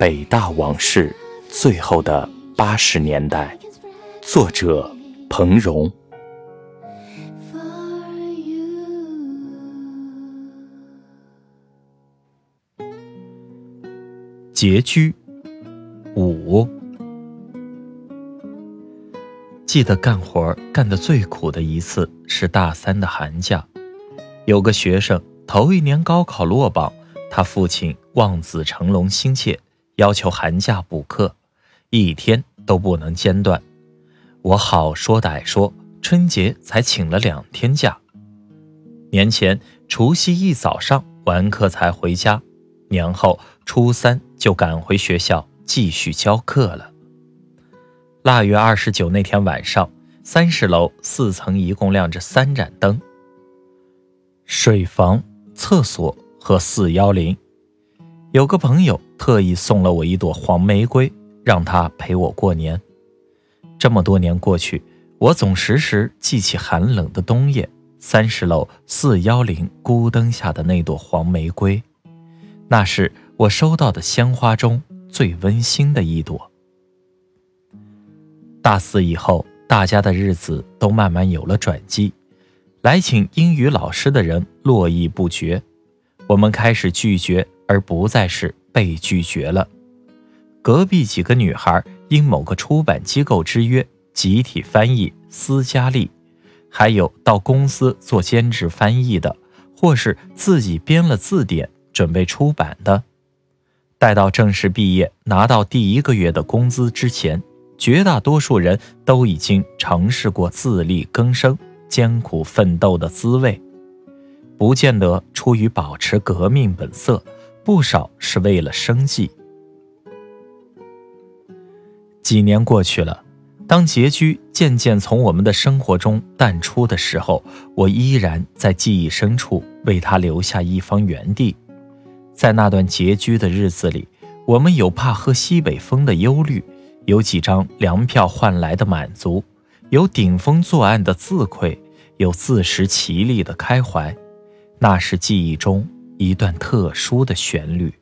北大往事：最后的八十年代》，作者彭荣。拮据五，记得干活干得最苦的一次是大三的寒假，有个学生头一年高考落榜，他父亲望子成龙心切，要求寒假补课，一天都不能间断。我好说歹说，春节才请了两天假。年前除夕一早上完课才回家。年后初三就赶回学校继续教课了。腊月二十九那天晚上，三十楼四层一共亮着三盏灯。水房、厕所和四幺零，有个朋友特意送了我一朵黄玫瑰，让他陪我过年。这么多年过去，我总时时记起寒冷的冬夜，三十楼四幺零孤灯下的那朵黄玫瑰。那是我收到的鲜花中最温馨的一朵。大四以后，大家的日子都慢慢有了转机，来请英语老师的人络绎不绝，我们开始拒绝，而不再是被拒绝了。隔壁几个女孩因某个出版机构之约，集体翻译斯嘉丽，还有到公司做兼职翻译的，或是自己编了字典。准备出版的，待到正式毕业拿到第一个月的工资之前，绝大多数人都已经尝试过自力更生、艰苦奋斗的滋味，不见得出于保持革命本色，不少是为了生计。几年过去了，当拮据渐渐从我们的生活中淡出的时候，我依然在记忆深处为他留下一方原地。在那段拮据的日子里，我们有怕喝西北风的忧虑，有几张粮票换来的满足，有顶风作案的自愧，有自食其力的开怀。那是记忆中一段特殊的旋律。